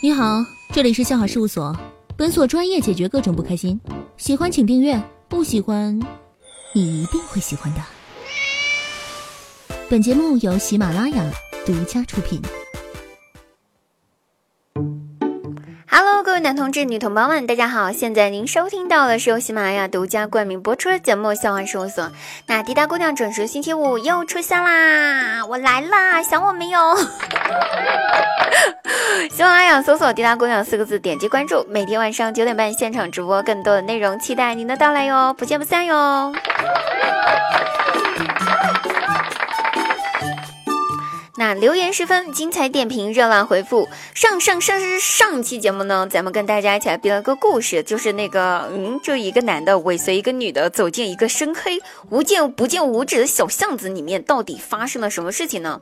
你好，这里是笑话事务所，本所专业解决各种不开心。喜欢请订阅，不喜欢你一定会喜欢的。本节目由喜马拉雅独家出品。Hello，各位男同志、女同胞们，大家好！现在您收听到的是由喜马拉雅独家冠名播出的节目《笑话事务所》。那滴答姑娘准时星期五又出现啦，我来啦，想我没有？喜马拉雅搜索“滴答姑娘”四个字，点击关注，每天晚上九点半现场直播，更多的内容，期待您的到来哟，不见不散哟。那留言十分精彩，点评热辣回复。上上上上上期节目呢，咱们跟大家一起来编了个故事，就是那个嗯，就一个男的尾随一个女的走进一个深黑、无见不见五指的小巷子里面，到底发生了什么事情呢？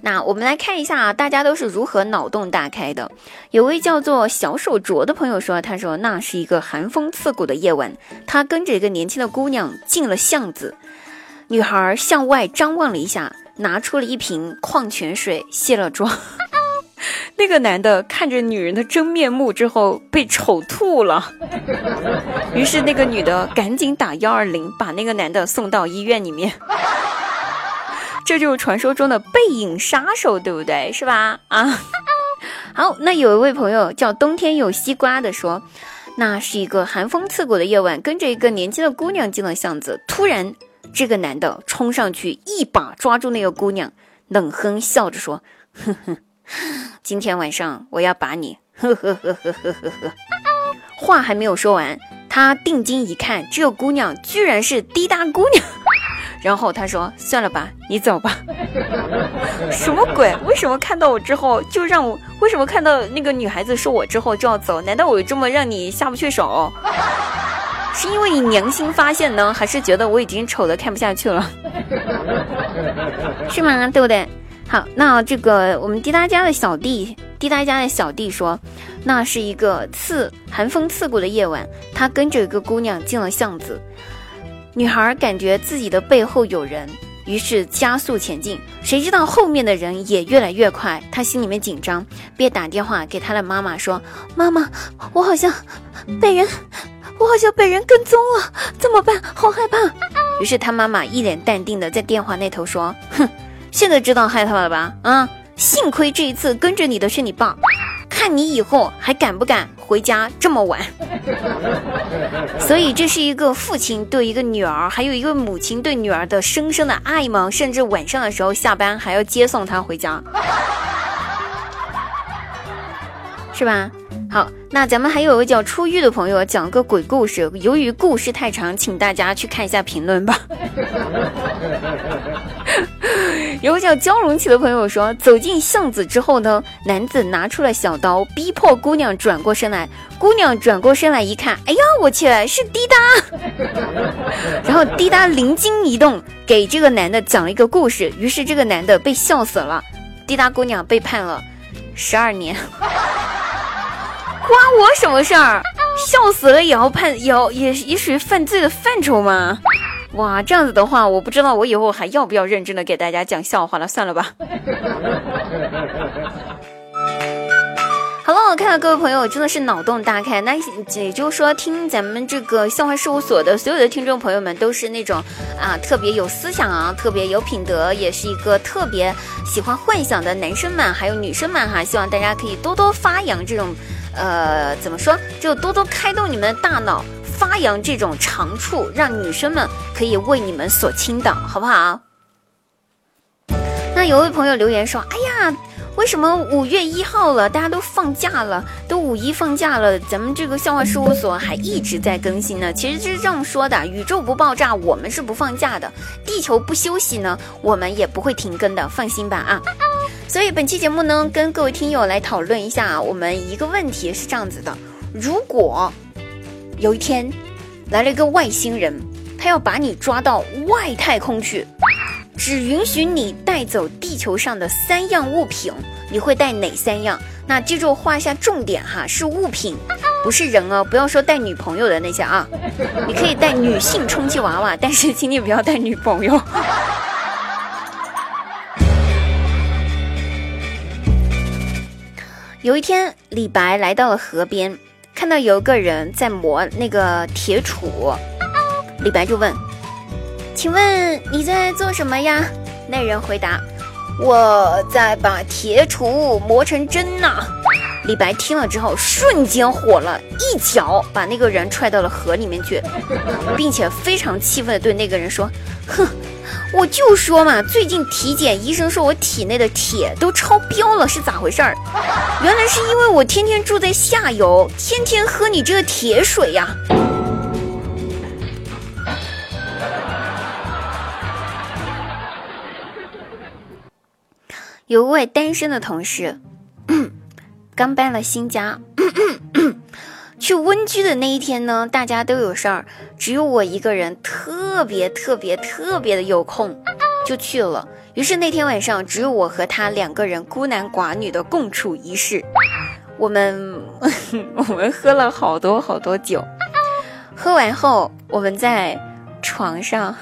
那我们来看一下啊，大家都是如何脑洞大开的。有位叫做小手镯的朋友说，他说那是一个寒风刺骨的夜晚，他跟着一个年轻的姑娘进了巷子，女孩向外张望了一下。拿出了一瓶矿泉水，卸了妆。那个男的看着女人的真面目之后，被丑吐了。于是那个女的赶紧打幺二零，把那个男的送到医院里面。这就是传说中的背影杀手，对不对？是吧？啊，好，那有一位朋友叫冬天有西瓜的说，那是一个寒风刺骨的夜晚，跟着一个年轻的姑娘进了巷子，突然。这个男的冲上去，一把抓住那个姑娘，冷哼笑着说：“哼哼，今天晚上我要把你呵呵呵呵呵呵呵。”话还没有说完，他定睛一看，这个姑娘居然是滴答姑娘。然后他说：“算了吧，你走吧。”什么鬼？为什么看到我之后就让我？为什么看到那个女孩子说我之后就要走？难道我这么让你下不去手？是因为你良心发现呢，还是觉得我已经丑的看不下去了？是吗？对不对？好，那这个我们滴答家的小弟，滴答家的小弟说，那是一个刺寒风刺骨的夜晚，他跟着一个姑娘进了巷子，女孩感觉自己的背后有人，于是加速前进，谁知道后面的人也越来越快，他心里面紧张，便打电话给他的妈妈说：“妈妈，我好像被人。”我好像被人跟踪了，怎么办？好害怕。于是他妈妈一脸淡定的在电话那头说：“哼，现在知道害怕了吧？啊，幸亏这一次跟着你的是你爸，看你以后还敢不敢回家这么晚。”所以这是一个父亲对一个女儿，还有一个母亲对女儿的深深的爱吗？甚至晚上的时候下班还要接送她回家，是吧？好，那咱们还有一个叫初遇的朋友讲个鬼故事。由于故事太长，请大家去看一下评论吧。有个叫焦荣起的朋友说，走进巷子之后呢，男子拿出了小刀，逼迫姑娘转过身来。姑娘转过身来一看，哎呀，我去，是滴答。然后滴答灵机一动，给这个男的讲了一个故事。于是这个男的被笑死了，滴答姑娘被判了十二年。关我什么事儿？笑死了也要判，也要也也属于犯罪的范畴吗？哇，这样子的话，我不知道我以后还要不要认真的给大家讲笑话了，算了吧。好了，我看到各位朋友真的是脑洞大开，那也就是说，听咱们这个笑话事务所的所有的听众朋友们，都是那种啊特别有思想啊，特别有品德，也是一个特别喜欢幻想的男生们，还有女生们哈，希望大家可以多多发扬这种。呃，怎么说？就多多开动你们的大脑，发扬这种长处，让女生们可以为你们所倾倒，好不好？那有位朋友留言说：“哎呀，为什么五月一号了，大家都放假了，都五一放假了，咱们这个笑话事务所还一直在更新呢？其实就是这样说的：宇宙不爆炸，我们是不放假的；地球不休息呢，我们也不会停更的，放心吧啊。”所以本期节目呢，跟各位听友来讨论一下，我们一个问题是这样子的：如果有一天来了一个外星人，他要把你抓到外太空去，只允许你带走地球上的三样物品，你会带哪三样？那记住画一下重点哈，是物品，不是人哦，不要说带女朋友的那些啊，你可以带女性充气娃娃，但是请你不要带女朋友。有一天，李白来到了河边，看到有个人在磨那个铁杵，李白就问：“请问你在做什么呀？”那人回答：“我在把铁杵磨成针呐。”李白听了之后，瞬间火了，一脚把那个人踹到了河里面去，并且非常气愤地对那个人说：“哼，我就说嘛，最近体检，医生说我体内的铁都超标了，是咋回事儿？原来是因为我天天住在下游，天天喝你这个铁水呀。”有位单身的同事。刚搬了新家，去温居的那一天呢，大家都有事儿，只有我一个人特别特别特别的有空，就去了。于是那天晚上，只有我和他两个人孤男寡女的共处一室。我们 我们喝了好多好多酒，喝完后，我们在床上、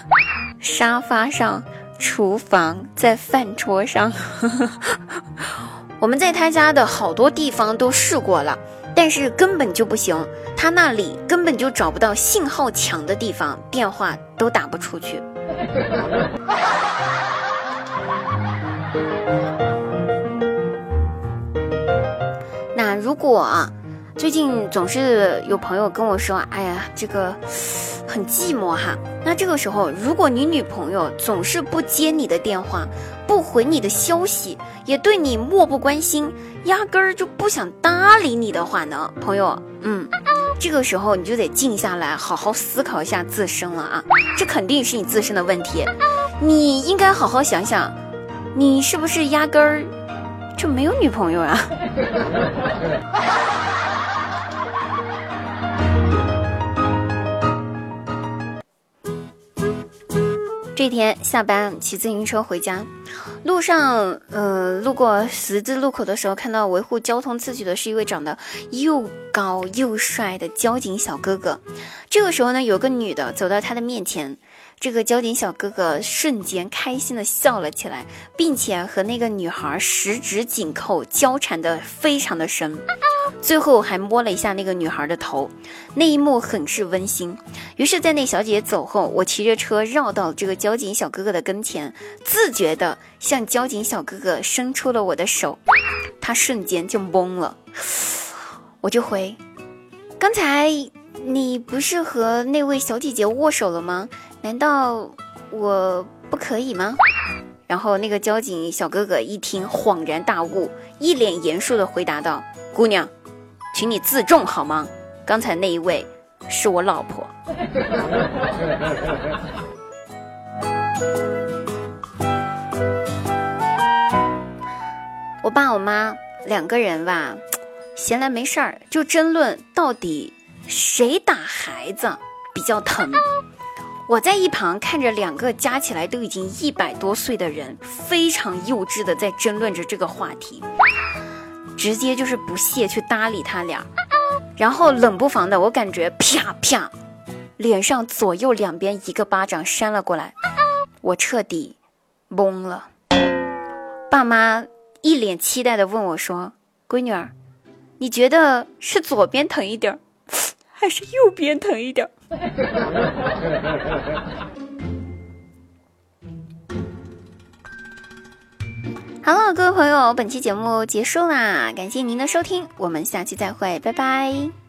沙发上、厨房、在饭桌上。我们在他家的好多地方都试过了，但是根本就不行。他那里根本就找不到信号强的地方，电话都打不出去。那如果最近总是有朋友跟我说：“哎呀，这个很寂寞哈。”那这个时候，如果你女朋友总是不接你的电话，不回你的消息，也对你漠不关心，压根儿就不想搭理你的话呢，朋友，嗯，这个时候你就得静下来，好好思考一下自身了啊，这肯定是你自身的问题，你应该好好想想，你是不是压根儿就没有女朋友啊？这天下班骑自行车回家，路上，呃，路过十字路口的时候，看到维护交通秩序的是一位长得又高又帅的交警小哥哥。这个时候呢，有个女的走到他的面前。这个交警小哥哥瞬间开心的笑了起来，并且和那个女孩十指紧扣，交缠的非常的深，最后还摸了一下那个女孩的头，那一幕很是温馨。于是，在那小姐走后，我骑着车绕到这个交警小哥哥的跟前，自觉的向交警小哥哥伸出了我的手，他瞬间就懵了，我就回：刚才你不是和那位小姐姐握手了吗？难道我不可以吗？然后那个交警小哥哥一听，恍然大悟，一脸严肃地回答道：“姑娘，请你自重好吗？刚才那一位是我老婆。爸我妈两个人吧，闲来没事儿就争论到底谁打孩子比较疼。”我在一旁看着两个加起来都已经一百多岁的人，非常幼稚的在争论着这个话题，直接就是不屑去搭理他俩，然后冷不防的，我感觉啪啪，脸上左右两边一个巴掌扇了过来，我彻底懵了。爸妈一脸期待的问我说：“闺女儿，你觉得是左边疼一点，还是右边疼一点？” 哈喽各位朋友，本期节目结束啦，感谢您的收听，我们下期再会，拜拜。